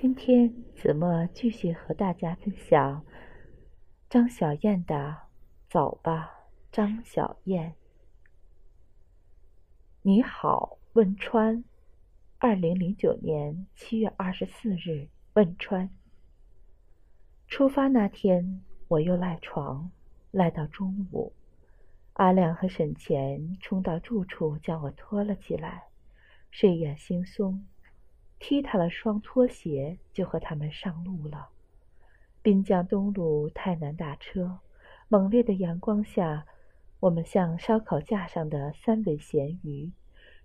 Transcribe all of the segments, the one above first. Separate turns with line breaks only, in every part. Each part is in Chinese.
今天子墨继续和大家分享张小燕的《走吧，张小燕》。你好，汶川，二零零九年七月二十四日，汶川。出发那天，我又赖床，赖到中午。阿亮和沈乾冲到住处，将我拖了起来，睡眼惺忪。踢踏了双拖鞋，就和他们上路了。滨江东路太难打车，猛烈的阳光下，我们像烧烤架上的三尾咸鱼，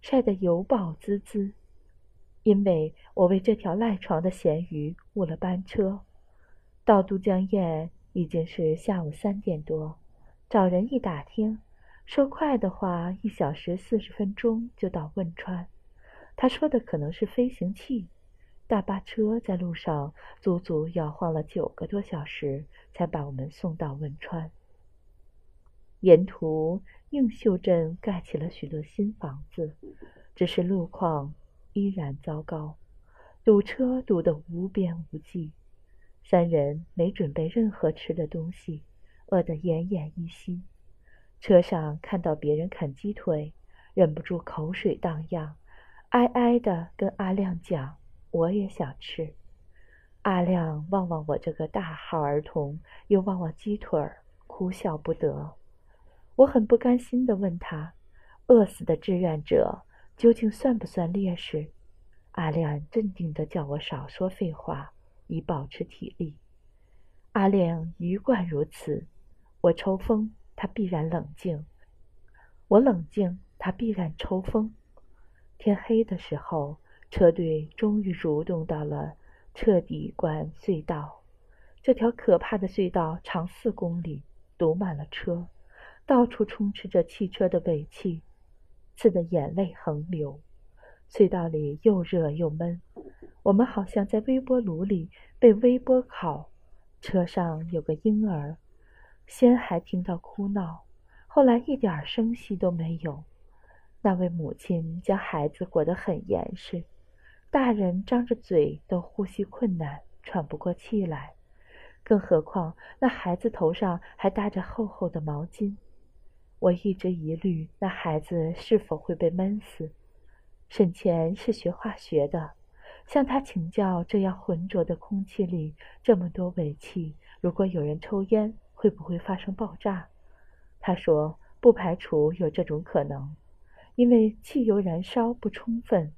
晒得油爆滋滋。因为我为这条赖床的咸鱼误了班车，到都江堰已经是下午三点多。找人一打听，说快的话一小时四十分钟就到汶川。他说的可能是飞行器。大巴车在路上足足摇晃了九个多小时，才把我们送到汶川。沿途映秀镇盖起了许多新房子，只是路况依然糟糕，堵车堵得无边无际。三人没准备任何吃的东西，饿得奄奄一息。车上看到别人啃鸡腿，忍不住口水荡漾。哀哀的跟阿亮讲：“我也想吃。”阿亮望望我这个大号儿童，又望望鸡腿儿，哭笑不得。我很不甘心的问他：“饿死的志愿者究竟算不算烈士？”阿亮镇定的叫我少说废话，以保持体力。阿亮一贯如此，我抽风，他必然冷静；我冷静，他必然抽风。天黑的时候，车队终于蠕动到了彻底关隧道。这条可怕的隧道长四公里，堵满了车，到处充斥着汽车的尾气，刺得眼泪横流。隧道里又热又闷，我们好像在微波炉里被微波烤。车上有个婴儿，先还听到哭闹，后来一点声息都没有。那位母亲将孩子裹得很严实，大人张着嘴都呼吸困难，喘不过气来，更何况那孩子头上还搭着厚厚的毛巾。我一直疑虑那孩子是否会被闷死。沈乾是学化学的，向他请教：这样浑浊的空气里这么多尾气，如果有人抽烟，会不会发生爆炸？他说不排除有这种可能。因为汽油燃烧不充分，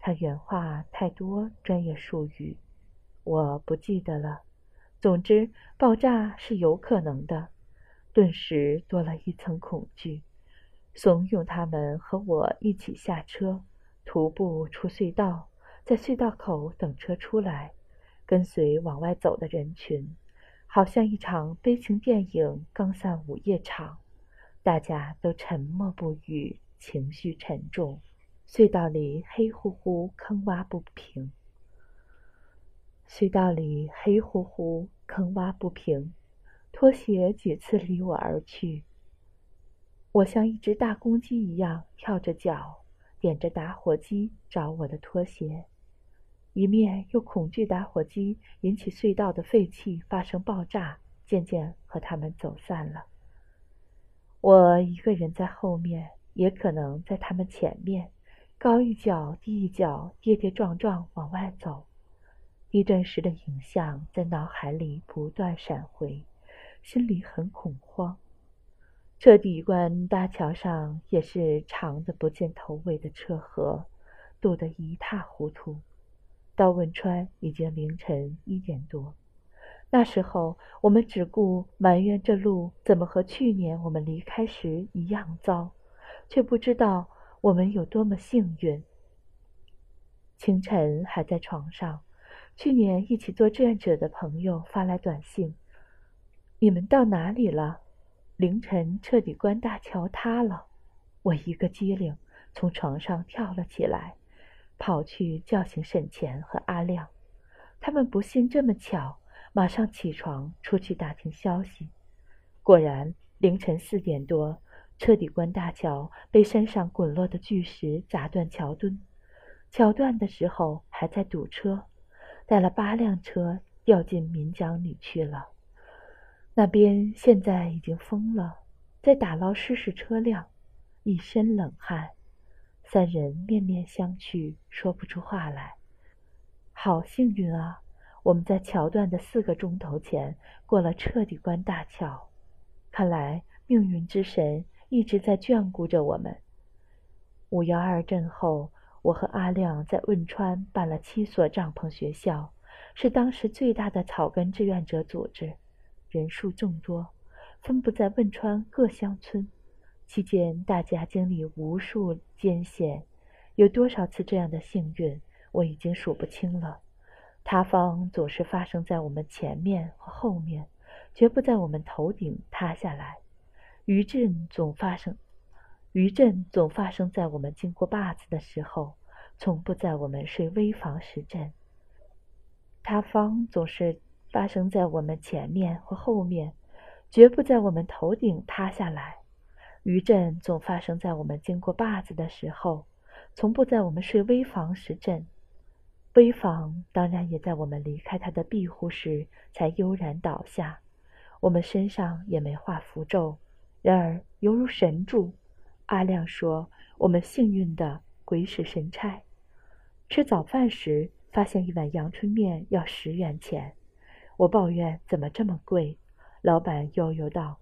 他原话太多专业术语，我不记得了。总之，爆炸是有可能的。顿时多了一层恐惧，怂恿他们和我一起下车，徒步出隧道，在隧道口等车出来，跟随往外走的人群，好像一场悲情电影刚散午夜场，大家都沉默不语。情绪沉重，隧道里黑乎乎，坑洼不平。隧道里黑乎乎，坑洼不平，拖鞋几次离我而去。我像一只大公鸡一样跳着脚，点着打火机找我的拖鞋，一面又恐惧打火机引起隧道的废气发生爆炸，渐渐和他们走散了。我一个人在后面。也可能在他们前面，高一脚低一脚，跌跌撞撞往外走。地震时的影像在脑海里不断闪回，心里很恐慌。彻底关大桥上也是长的不见头尾的车河，堵得一塌糊涂。到汶川已经凌晨一点多，那时候我们只顾埋怨这路怎么和去年我们离开时一样糟。却不知道我们有多么幸运。清晨还在床上，去年一起做志愿者的朋友发来短信：“你们到哪里了？”凌晨彻底关大桥塌了，我一个机灵，从床上跳了起来，跑去叫醒沈乾和阿亮。他们不信这么巧，马上起床出去打听消息。果然，凌晨四点多。彻底关大桥被山上滚落的巨石砸断桥墩，桥断的时候还在堵车，带了八辆车掉进岷江里去了。那边现在已经封了，在打捞失事车辆，一身冷汗。三人面面相觑，说不出话来。好幸运啊！我们在桥段的四个钟头前过了彻底关大桥，看来命运之神一直在眷顾着我们。五幺二震后，我和阿亮在汶川办了七所帐篷学校，是当时最大的草根志愿者组织。人数众多，分布在汶川各乡村。期间，大家经历无数艰险，有多少次这样的幸运，我已经数不清了。塌方总是发生在我们前面和后面，绝不在我们头顶塌下来。余震总发生，余震总发生在我们经过坝子的时候，从不在我们睡危房时震。塌方总是。发生在我们前面或后面，绝不在我们头顶塌下来。余震总发生在我们经过坝子的时候，从不在我们睡危房时震。危房当然也在我们离开它的庇护时才悠然倒下。我们身上也没画符咒，然而犹如神助。阿亮说：“我们幸运的鬼使神差。”吃早饭时，发现一碗阳春面要十元钱。我抱怨怎么这么贵，老板悠悠道：“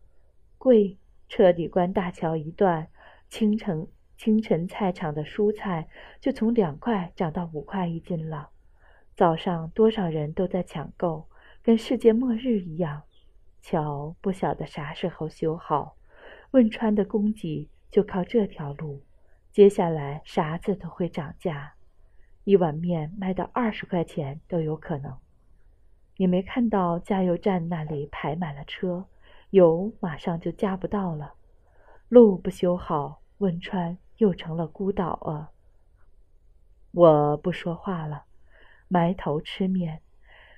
贵，彻底关大桥一段，清晨清晨菜场的蔬菜就从两块涨到五块一斤了。早上多少人都在抢购，跟世界末日一样。桥不晓得啥时候修好，汶川的供给就靠这条路。接下来啥子都会涨价，一碗面卖到二十块钱都有可能。”你没看到加油站那里排满了车，油马上就加不到了。路不修好，汶川又成了孤岛啊！我不说话了，埋头吃面，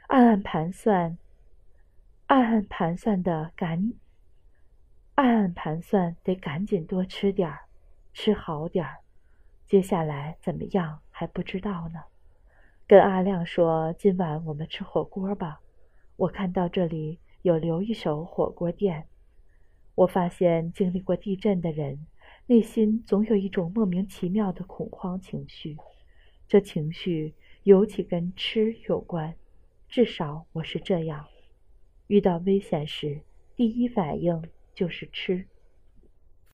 暗暗盘算，暗暗盘算的赶，暗暗盘算得赶紧多吃点儿，吃好点儿。接下来怎么样还不知道呢。跟阿亮说：“今晚我们吃火锅吧。”我看到这里有留一手火锅店。我发现经历过地震的人，内心总有一种莫名其妙的恐慌情绪。这情绪尤其跟吃有关，至少我是这样。遇到危险时，第一反应就是吃。